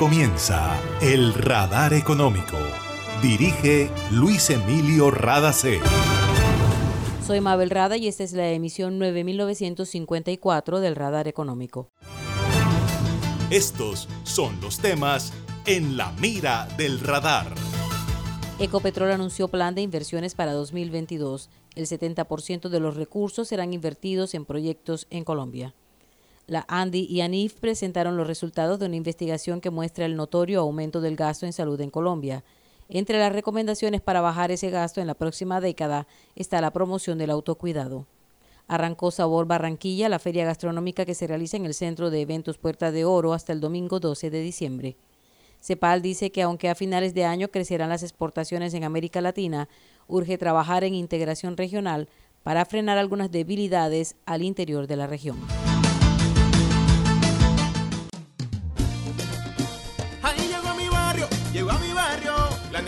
comienza El Radar Económico. Dirige Luis Emilio Radacé. Soy Mabel Rada y esta es la emisión 9954 del Radar Económico. Estos son los temas en la mira del radar. Ecopetrol anunció plan de inversiones para 2022. El 70% de los recursos serán invertidos en proyectos en Colombia. La ANDI y ANIF presentaron los resultados de una investigación que muestra el notorio aumento del gasto en salud en Colombia. Entre las recomendaciones para bajar ese gasto en la próxima década está la promoción del autocuidado. Arrancó Sabor Barranquilla, la feria gastronómica que se realiza en el Centro de Eventos Puerta de Oro hasta el domingo 12 de diciembre. CEPAL dice que aunque a finales de año crecerán las exportaciones en América Latina, urge trabajar en integración regional para frenar algunas debilidades al interior de la región.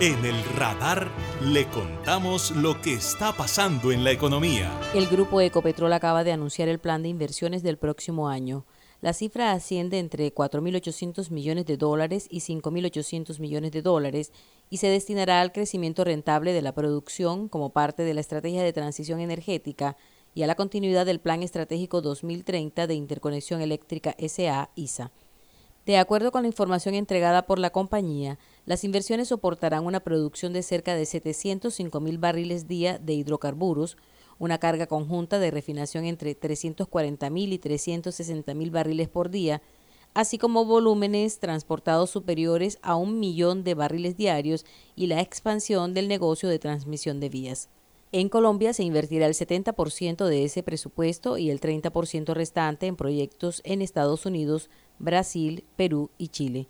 En el radar le contamos lo que está pasando en la economía. El grupo Ecopetrol acaba de anunciar el plan de inversiones del próximo año. La cifra asciende entre 4.800 millones de dólares y 5.800 millones de dólares y se destinará al crecimiento rentable de la producción como parte de la estrategia de transición energética y a la continuidad del Plan Estratégico 2030 de Interconexión Eléctrica SA-ISA. De acuerdo con la información entregada por la compañía, las inversiones soportarán una producción de cerca de 705 mil barriles día de hidrocarburos, una carga conjunta de refinación entre 340 mil y 360 mil barriles por día, así como volúmenes transportados superiores a un millón de barriles diarios y la expansión del negocio de transmisión de vías. En Colombia se invertirá el 70% de ese presupuesto y el 30% restante en proyectos en Estados Unidos, Brasil, Perú y Chile.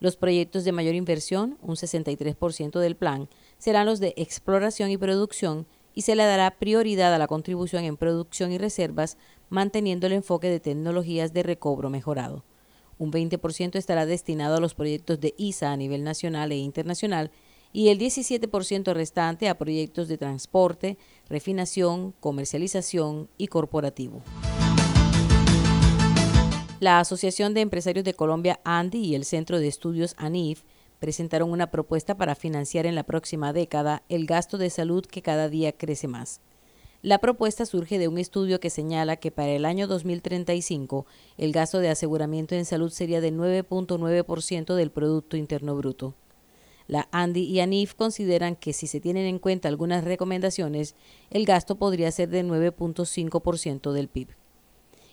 Los proyectos de mayor inversión, un 63% del plan, serán los de exploración y producción y se le dará prioridad a la contribución en producción y reservas, manteniendo el enfoque de tecnologías de recobro mejorado. Un 20% estará destinado a los proyectos de ISA a nivel nacional e internacional y el 17% restante a proyectos de transporte, refinación, comercialización y corporativo. La Asociación de Empresarios de Colombia, ANDI, y el Centro de Estudios ANIF presentaron una propuesta para financiar en la próxima década el gasto de salud que cada día crece más. La propuesta surge de un estudio que señala que para el año 2035 el gasto de aseguramiento en salud sería de 9.9% del Producto Interno Bruto. La ANDI y ANIF consideran que si se tienen en cuenta algunas recomendaciones, el gasto podría ser de 9.5% del PIB.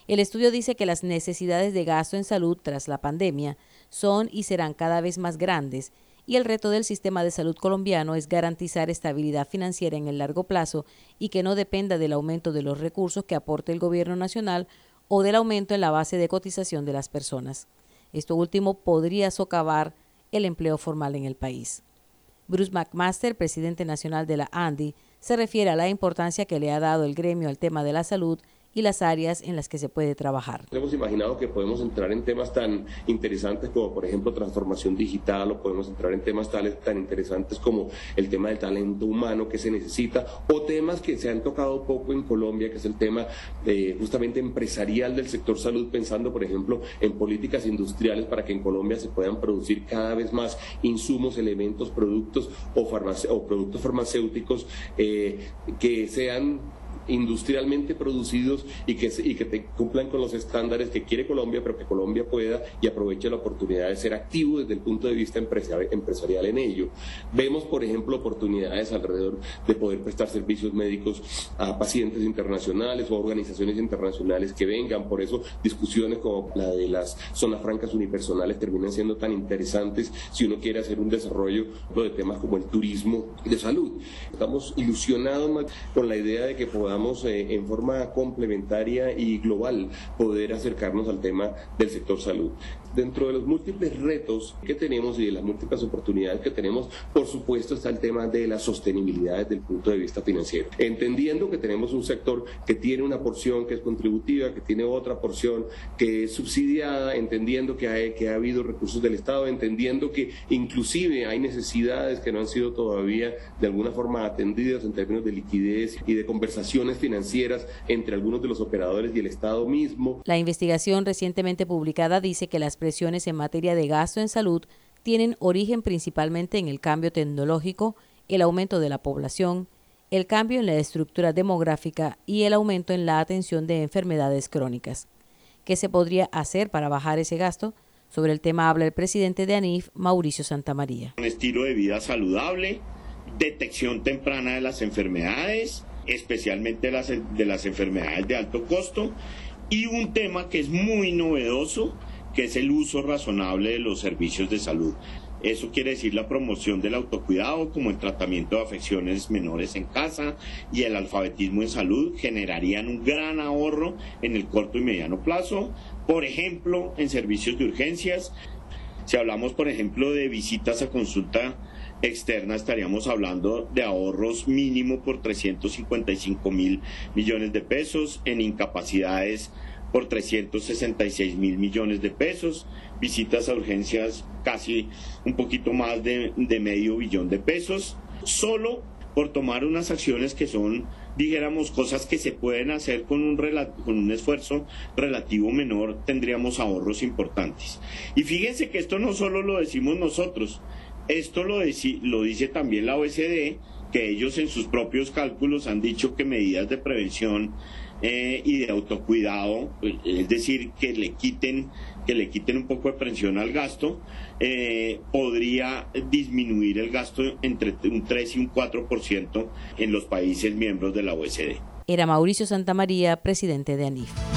El estudio dice que las necesidades de gasto en salud tras la pandemia son y serán cada vez más grandes y el reto del sistema de salud colombiano es garantizar estabilidad financiera en el largo plazo y que no dependa del aumento de los recursos que aporte el gobierno nacional o del aumento en la base de cotización de las personas. Esto último podría socavar el empleo formal en el país. Bruce McMaster, presidente nacional de la ANDI, se refiere a la importancia que le ha dado el gremio al tema de la salud y las áreas en las que se puede trabajar. Hemos imaginado que podemos entrar en temas tan interesantes como, por ejemplo, transformación digital o podemos entrar en temas tales tan interesantes como el tema del talento humano que se necesita o temas que se han tocado poco en Colombia, que es el tema de, justamente empresarial del sector salud, pensando, por ejemplo, en políticas industriales para que en Colombia se puedan producir cada vez más insumos, elementos, productos o, o productos farmacéuticos eh, que sean industrialmente producidos y que, y que te cumplan con los estándares que quiere Colombia, pero que Colombia pueda y aproveche la oportunidad de ser activo desde el punto de vista empresarial en ello. Vemos, por ejemplo, oportunidades alrededor de poder prestar servicios médicos a pacientes internacionales o organizaciones internacionales que vengan. Por eso, discusiones como la de las zonas francas unipersonales terminan siendo tan interesantes si uno quiere hacer un desarrollo de temas como el turismo de salud. Estamos ilusionados con la idea de que eh, en forma complementaria y global poder acercarnos al tema del sector salud. Dentro de los múltiples retos que tenemos y de las múltiples oportunidades que tenemos, por supuesto está el tema de la sostenibilidad desde el punto de vista financiero. Entendiendo que tenemos un sector que tiene una porción que es contributiva, que tiene otra porción que es subsidiada, entendiendo que, hay, que ha habido recursos del Estado, entendiendo que inclusive hay necesidades que no han sido todavía de alguna forma atendidas en términos de liquidez y de conversaciones financieras entre algunos de los operadores y el Estado mismo. La investigación recientemente publicada dice que las presiones en materia de gasto en salud tienen origen principalmente en el cambio tecnológico, el aumento de la población, el cambio en la estructura demográfica y el aumento en la atención de enfermedades crónicas. ¿Qué se podría hacer para bajar ese gasto? Sobre el tema habla el presidente de ANIF, Mauricio Santamaría. Un estilo de vida saludable, detección temprana de las enfermedades, especialmente de las enfermedades de alto costo, y un tema que es muy novedoso, que es el uso razonable de los servicios de salud. Eso quiere decir la promoción del autocuidado como el tratamiento de afecciones menores en casa y el alfabetismo en salud generarían un gran ahorro en el corto y mediano plazo, por ejemplo, en servicios de urgencias. Si hablamos, por ejemplo, de visitas a consulta externa, estaríamos hablando de ahorros mínimo por 355 mil millones de pesos, en incapacidades por 366 mil millones de pesos, visitas a urgencias casi un poquito más de, medio billón de pesos, solo por tomar unas acciones que son, dijéramos, cosas que se pueden hacer con un, con un esfuerzo relativo menor, tendríamos ahorros importantes. Y fíjense que esto no solo lo decimos nosotros, esto lo, lo dice también la OECD, que ellos en sus propios cálculos han dicho que medidas de prevención eh, y de autocuidado, es decir, que le quiten, que le quiten un poco de presión al gasto, eh, podría disminuir el gasto entre un 3 y un 4% en los países miembros de la OECD. Era Mauricio Santamaría, presidente de ANIF.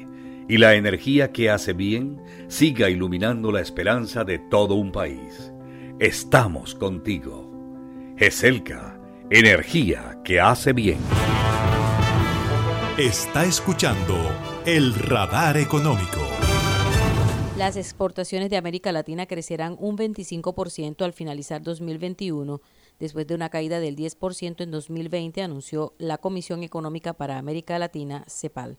y la energía que hace bien siga iluminando la esperanza de todo un país. Estamos contigo. GESELCA, energía que hace bien. Está escuchando el radar económico. Las exportaciones de América Latina crecerán un 25% al finalizar 2021, después de una caída del 10% en 2020, anunció la Comisión Económica para América Latina, CEPAL.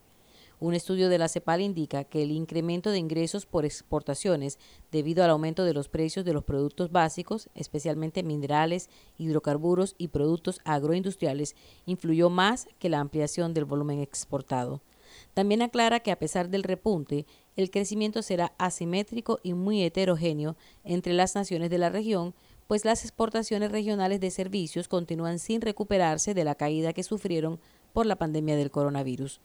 Un estudio de la CEPAL indica que el incremento de ingresos por exportaciones debido al aumento de los precios de los productos básicos, especialmente minerales, hidrocarburos y productos agroindustriales, influyó más que la ampliación del volumen exportado. También aclara que a pesar del repunte, el crecimiento será asimétrico y muy heterogéneo entre las naciones de la región, pues las exportaciones regionales de servicios continúan sin recuperarse de la caída que sufrieron por la pandemia del coronavirus.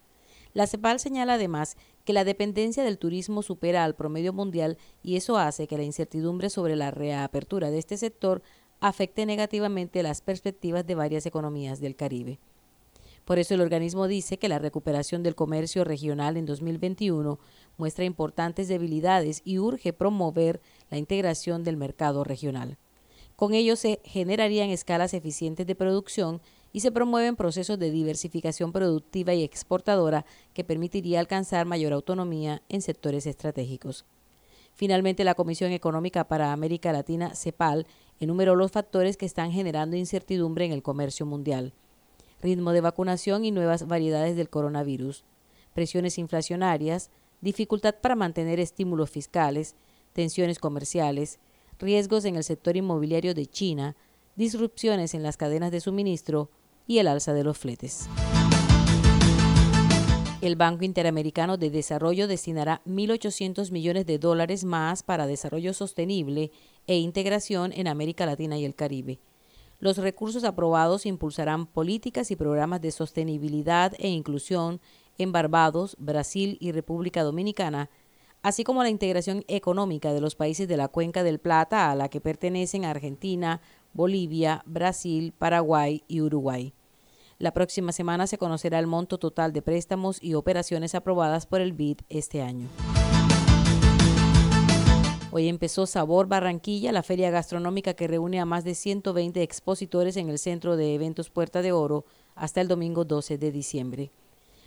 La CEPAL señala además que la dependencia del turismo supera al promedio mundial y eso hace que la incertidumbre sobre la reapertura de este sector afecte negativamente las perspectivas de varias economías del Caribe. Por eso el organismo dice que la recuperación del comercio regional en 2021 muestra importantes debilidades y urge promover la integración del mercado regional. Con ello se generarían escalas eficientes de producción y se promueven procesos de diversificación productiva y exportadora que permitiría alcanzar mayor autonomía en sectores estratégicos. Finalmente, la Comisión Económica para América Latina, CEPAL, enumeró los factores que están generando incertidumbre en el comercio mundial ritmo de vacunación y nuevas variedades del coronavirus, presiones inflacionarias, dificultad para mantener estímulos fiscales, tensiones comerciales, riesgos en el sector inmobiliario de China, disrupciones en las cadenas de suministro y el alza de los fletes. El Banco Interamericano de Desarrollo destinará 1.800 millones de dólares más para desarrollo sostenible e integración en América Latina y el Caribe. Los recursos aprobados impulsarán políticas y programas de sostenibilidad e inclusión en Barbados, Brasil y República Dominicana, así como la integración económica de los países de la Cuenca del Plata a la que pertenecen Argentina, Bolivia, Brasil, Paraguay y Uruguay. La próxima semana se conocerá el monto total de préstamos y operaciones aprobadas por el BID este año. Hoy empezó Sabor Barranquilla, la feria gastronómica que reúne a más de 120 expositores en el centro de eventos Puerta de Oro hasta el domingo 12 de diciembre.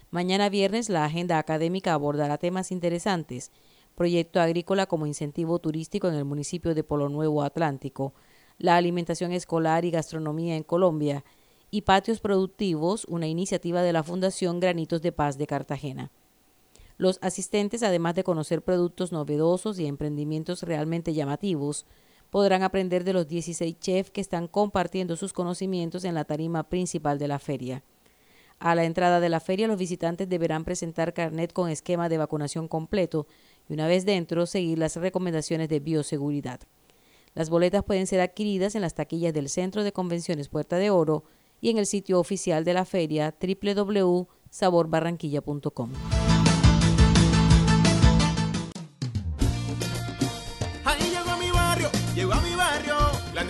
Mañana viernes la agenda académica abordará temas interesantes, proyecto agrícola como incentivo turístico en el municipio de Polo Nuevo Atlántico, la alimentación escolar y gastronomía en Colombia y patios productivos, una iniciativa de la Fundación Granitos de Paz de Cartagena. Los asistentes, además de conocer productos novedosos y emprendimientos realmente llamativos, podrán aprender de los 16 chefs que están compartiendo sus conocimientos en la tarima principal de la feria. A la entrada de la feria, los visitantes deberán presentar carnet con esquema de vacunación completo y una vez dentro, seguir las recomendaciones de bioseguridad. Las boletas pueden ser adquiridas en las taquillas del Centro de Convenciones Puerta de Oro y en el sitio oficial de la feria www.saborbarranquilla.com.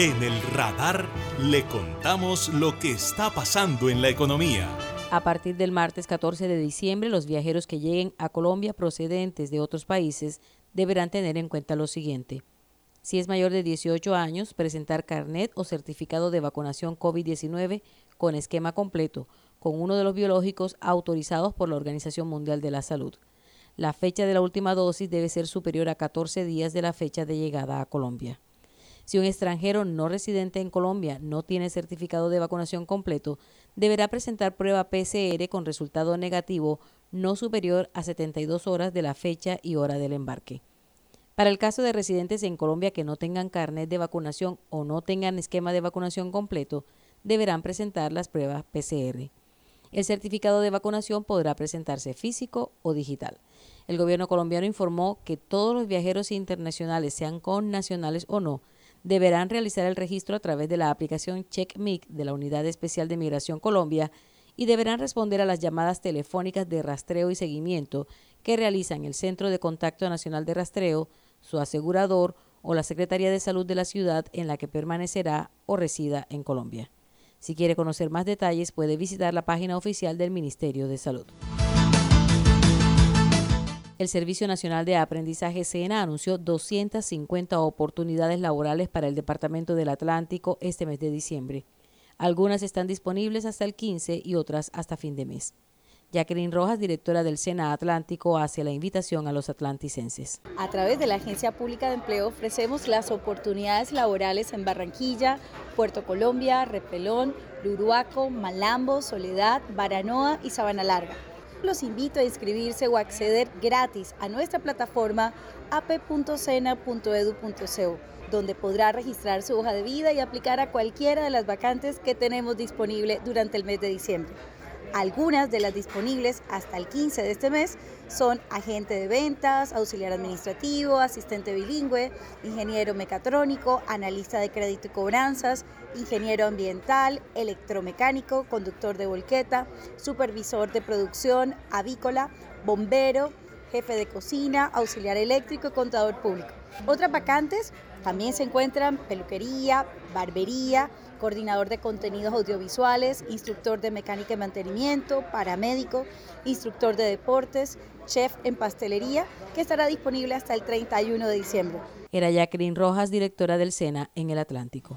En el radar le contamos lo que está pasando en la economía. A partir del martes 14 de diciembre, los viajeros que lleguen a Colombia procedentes de otros países deberán tener en cuenta lo siguiente. Si es mayor de 18 años, presentar carnet o certificado de vacunación COVID-19 con esquema completo, con uno de los biológicos autorizados por la Organización Mundial de la Salud. La fecha de la última dosis debe ser superior a 14 días de la fecha de llegada a Colombia. Si un extranjero no residente en Colombia no tiene certificado de vacunación completo, deberá presentar prueba PCR con resultado negativo no superior a 72 horas de la fecha y hora del embarque. Para el caso de residentes en Colombia que no tengan carnet de vacunación o no tengan esquema de vacunación completo, deberán presentar las pruebas PCR. El certificado de vacunación podrá presentarse físico o digital. El gobierno colombiano informó que todos los viajeros internacionales, sean con nacionales o no, deberán realizar el registro a través de la aplicación CheckMic de la Unidad Especial de Migración Colombia y deberán responder a las llamadas telefónicas de rastreo y seguimiento que realizan el Centro de Contacto Nacional de Rastreo, su asegurador o la Secretaría de Salud de la ciudad en la que permanecerá o resida en Colombia. Si quiere conocer más detalles puede visitar la página oficial del Ministerio de Salud. El Servicio Nacional de Aprendizaje SENA anunció 250 oportunidades laborales para el Departamento del Atlántico este mes de diciembre. Algunas están disponibles hasta el 15 y otras hasta fin de mes. Jacqueline Rojas, directora del SENA Atlántico, hace la invitación a los atlanticenses. A través de la Agencia Pública de Empleo ofrecemos las oportunidades laborales en Barranquilla, Puerto Colombia, Repelón, Luruaco, Malambo, Soledad, Baranoa y Sabana Larga. Los invito a inscribirse o acceder gratis a nuestra plataforma ap.sena.edu.co, donde podrá registrar su hoja de vida y aplicar a cualquiera de las vacantes que tenemos disponible durante el mes de diciembre. Algunas de las disponibles hasta el 15 de este mes son agente de ventas, auxiliar administrativo, asistente bilingüe, ingeniero mecatrónico, analista de crédito y cobranzas, ingeniero ambiental, electromecánico, conductor de volqueta, supervisor de producción, avícola, bombero, jefe de cocina, auxiliar eléctrico y contador público. Otras vacantes también se encuentran peluquería, barbería, coordinador de contenidos audiovisuales, instructor de mecánica y mantenimiento, paramédico, instructor de deportes, chef en pastelería, que estará disponible hasta el 31 de diciembre. Era Jacqueline Rojas, directora del SENA en el Atlántico.